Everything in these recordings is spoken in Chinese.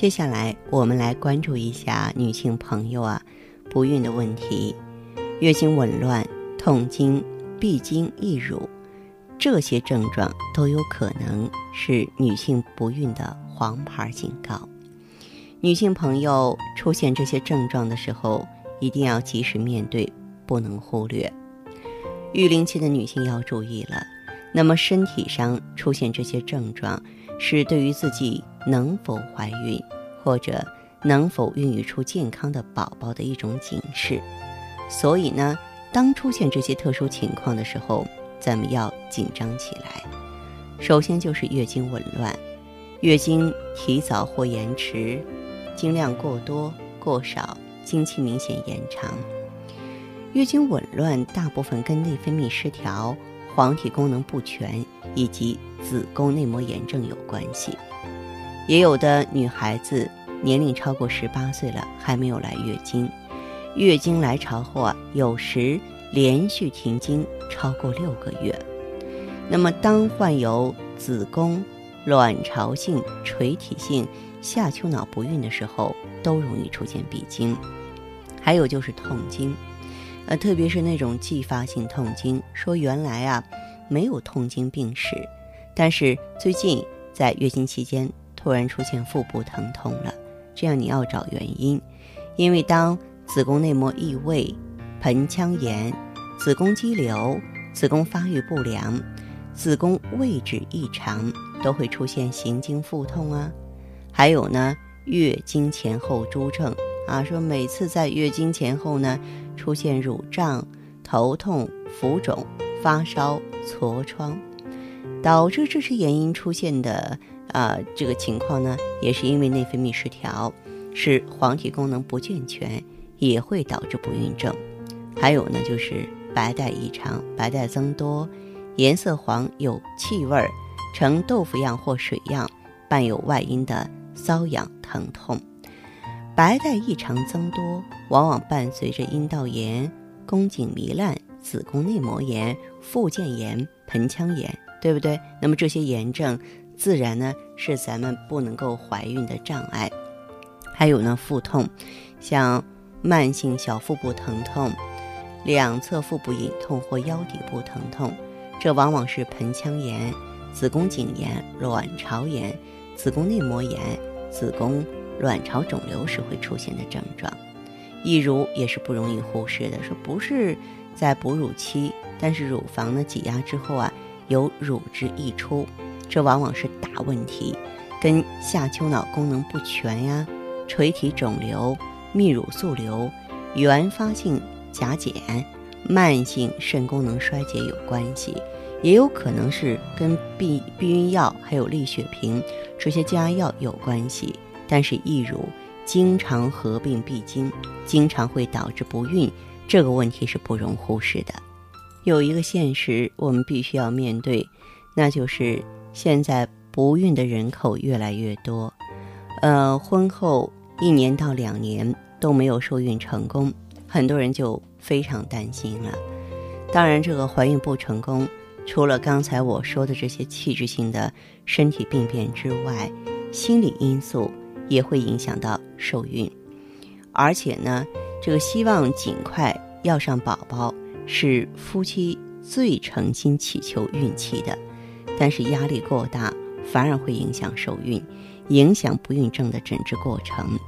接下来，我们来关注一下女性朋友啊不孕的问题，月经紊乱、痛经、闭经、易乳，这些症状都有可能是女性不孕的黄牌警告。女性朋友出现这些症状的时候，一定要及时面对，不能忽略。育龄期的女性要注意了，那么身体上出现这些症状。是对于自己能否怀孕，或者能否孕育出健康的宝宝的一种警示。所以呢，当出现这些特殊情况的时候，咱们要紧张起来。首先就是月经紊乱，月经提早或延迟，经量过多、过少，经期明显延长。月经紊乱大部分跟内分泌失调。黄体功能不全以及子宫内膜炎症有关系，也有的女孩子年龄超过十八岁了还没有来月经，月经来潮后啊，有时连续停经超过六个月。那么，当患有子宫、卵巢性、垂体性下丘脑不孕的时候，都容易出现闭经。还有就是痛经。呃，特别是那种继发性痛经，说原来啊没有痛经病史，但是最近在月经期间突然出现腹部疼痛了，这样你要找原因，因为当子宫内膜异位、盆腔炎、子宫肌瘤、子宫发育不良、子宫位置异常，都会出现行经腹痛啊，还有呢月经前后诸症。啊，说每次在月经前后呢，出现乳胀、头痛、浮肿、发烧、痤疮，导致这些原因出现的啊，这个情况呢，也是因为内分泌失调，是黄体功能不健全，也会导致不孕症。还有呢，就是白带异常，白带增多，颜色黄，有气味儿，呈豆腐样或水样，伴有外阴的瘙痒疼痛。白带异常增多，往往伴随着阴道炎、宫颈糜烂、子宫内膜炎、附件炎、盆腔炎，对不对？那么这些炎症，自然呢是咱们不能够怀孕的障碍。还有呢，腹痛，像慢性小腹部疼痛、两侧腹部隐痛或腰底部疼痛，这往往是盆腔炎、子宫颈炎、卵巢炎、子宫内膜炎、子宫。卵巢肿瘤时会出现的症状，易乳也是不容易忽视的。说不是在哺乳期，但是乳房呢挤压之后啊，有乳汁溢出，这往往是大问题，跟下丘脑功能不全呀、垂体肿瘤、泌乳素瘤、原发性甲减、慢性肾功能衰竭有关系，也有可能是跟避避孕药还有利血平这些降压药有关系。但是易乳经常合并闭经，经常会导致不孕，这个问题是不容忽视的。有一个现实我们必须要面对，那就是现在不孕的人口越来越多，呃，婚后一年到两年都没有受孕成功，很多人就非常担心了。当然，这个怀孕不成功，除了刚才我说的这些器质性的身体病变之外，心理因素。也会影响到受孕，而且呢，这个希望尽快要上宝宝是夫妻最诚心祈求孕期的，但是压力过大反而会影响受孕，影响不孕症的诊治过程。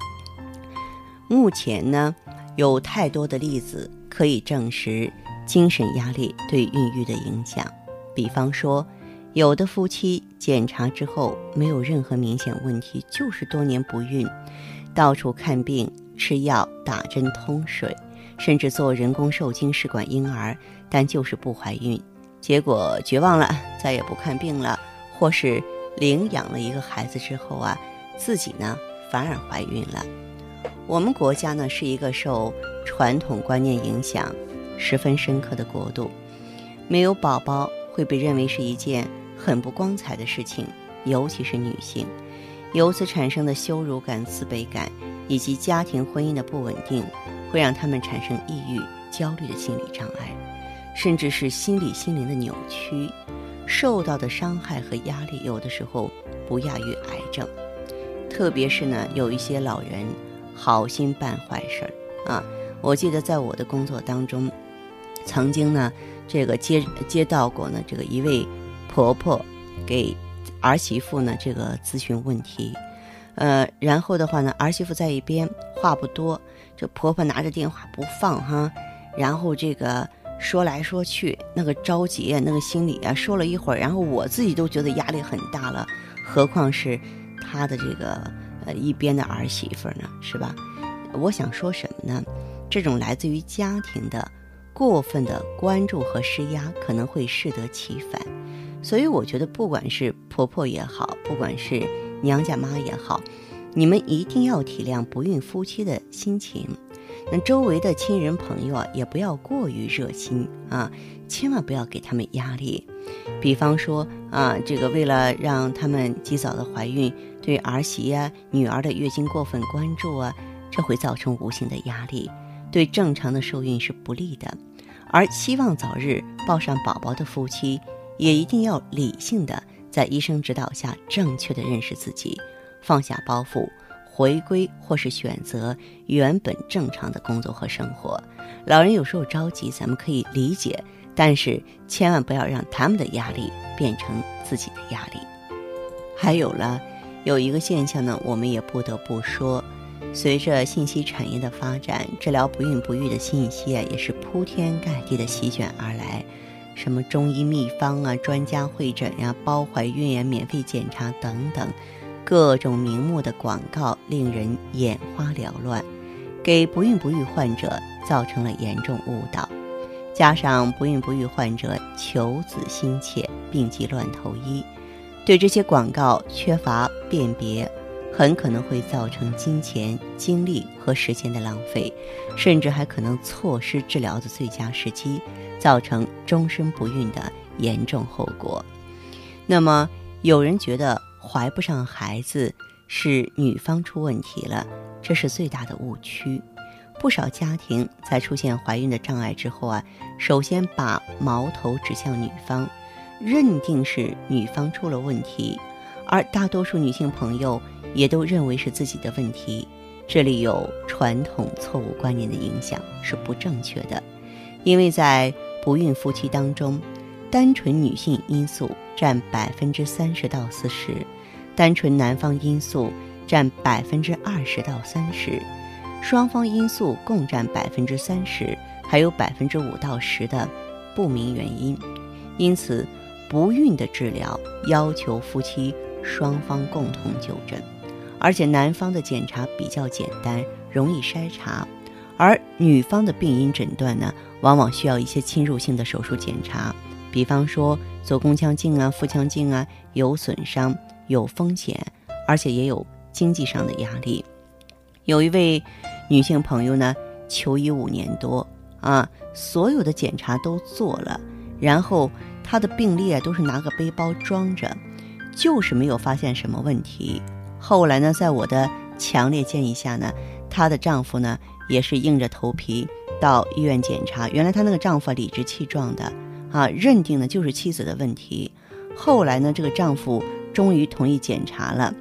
目前呢，有太多的例子可以证实精神压力对孕育的影响，比方说。有的夫妻检查之后没有任何明显问题，就是多年不孕，到处看病、吃药、打针、通水，甚至做人工受精试管婴儿，但就是不怀孕。结果绝望了，再也不看病了，或是领养了一个孩子之后啊，自己呢反而怀孕了。我们国家呢是一个受传统观念影响十分深刻的国度，没有宝宝会被认为是一件很不光彩的事情，尤其是女性，由此产生的羞辱感、自卑感以及家庭婚姻的不稳定，会让他们产生抑郁、焦虑的心理障碍，甚至是心理心灵的扭曲，受到的伤害和压力有的时候不亚于癌症，特别是呢有一些老人。好心办坏事儿啊！我记得在我的工作当中，曾经呢，这个接接到过呢，这个一位婆婆给儿媳妇呢这个咨询问题，呃，然后的话呢，儿媳妇在一边话不多，这婆婆拿着电话不放哈，然后这个说来说去，那个着急，那个心里啊，说了一会儿，然后我自己都觉得压力很大了，何况是她的这个。呃，一边的儿媳妇呢，是吧？我想说什么呢？这种来自于家庭的过分的关注和施压，可能会适得其反。所以，我觉得不管是婆婆也好，不管是娘家妈也好，你们一定要体谅不孕夫妻的心情。那周围的亲人朋友啊，也不要过于热心啊，千万不要给他们压力。比方说啊，这个为了让他们及早的怀孕，对儿媳呀、女儿的月经过分关注啊，这会造成无形的压力，对正常的受孕是不利的。而希望早日抱上宝宝的夫妻，也一定要理性的在医生指导下，正确的认识自己，放下包袱，回归或是选择原本正常的工作和生活。老人有时候着急，咱们可以理解。但是千万不要让他们的压力变成自己的压力。还有了，有一个现象呢，我们也不得不说，随着信息产业的发展，治疗不孕不育的信息啊，也是铺天盖地的席卷而来。什么中医秘方啊、专家会诊呀、包怀孕呀、免费检查等等，各种名目的广告令人眼花缭乱，给不孕不育患者造成了严重误导。加上不孕不育患者求子心切，病急乱投医，对这些广告缺乏辨别，很可能会造成金钱、精力和时间的浪费，甚至还可能错失治疗的最佳时机，造成终身不孕的严重后果。那么，有人觉得怀不上孩子是女方出问题了，这是最大的误区。不少家庭在出现怀孕的障碍之后啊，首先把矛头指向女方，认定是女方出了问题，而大多数女性朋友也都认为是自己的问题。这里有传统错误观念的影响是不正确的，因为在不孕夫妻当中，单纯女性因素占百分之三十到四十，单纯男方因素占百分之二十到三十。双方因素共占百分之三十，还有百分之五到十的不明原因，因此不孕的治疗要求夫妻双方共同就诊，而且男方的检查比较简单，容易筛查，而女方的病因诊断呢，往往需要一些侵入性的手术检查，比方说做宫腔镜啊、腹腔镜啊，有损伤、有风险，而且也有经济上的压力。有一位。女性朋友呢，求医五年多啊，所有的检查都做了，然后她的病历啊都是拿个背包装着，就是没有发现什么问题。后来呢，在我的强烈建议下呢，她的丈夫呢也是硬着头皮到医院检查。原来她那个丈夫理直气壮的啊，认定的就是妻子的问题。后来呢，这个丈夫终于同意检查了，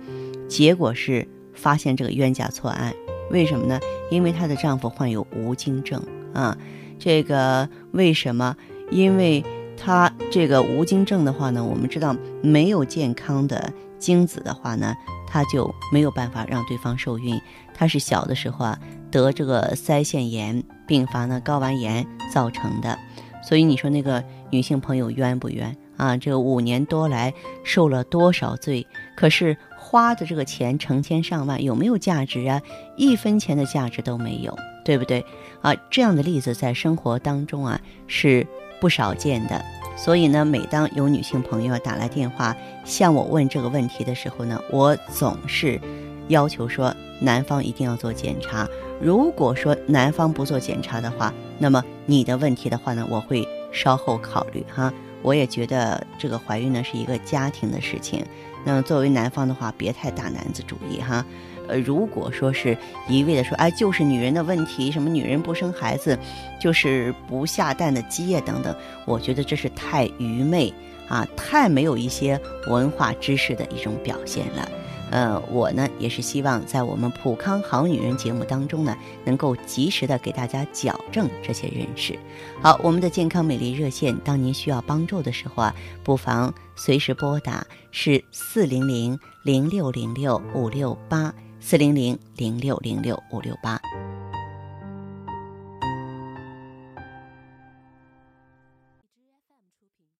结果是发现这个冤假错案。为什么呢？因为她的丈夫患有无精症啊，这个为什么？因为他这个无精症的话呢，我们知道没有健康的精子的话呢，他就没有办法让对方受孕。他是小的时候啊得这个腮腺炎并发呢睾丸炎造成的，所以你说那个女性朋友冤不冤啊？这五年多来受了多少罪？可是。花的这个钱成千上万，有没有价值啊？一分钱的价值都没有，对不对？啊，这样的例子在生活当中啊是不少见的。所以呢，每当有女性朋友打来电话向我问这个问题的时候呢，我总是要求说男方一定要做检查。如果说男方不做检查的话，那么你的问题的话呢，我会稍后考虑哈。我也觉得这个怀孕呢是一个家庭的事情，那么作为男方的话，别太大男子主义哈。呃，如果说是一味的说，哎，就是女人的问题，什么女人不生孩子，就是不下蛋的基业等等，我觉得这是太愚昧啊，太没有一些文化知识的一种表现了。呃，我呢也是希望在我们普康好女人节目当中呢，能够及时的给大家矫正这些认识。好，我们的健康美丽热线，当您需要帮助的时候啊，不妨随时拨打，是四零零零六零六五六八四零零零六零六五六八。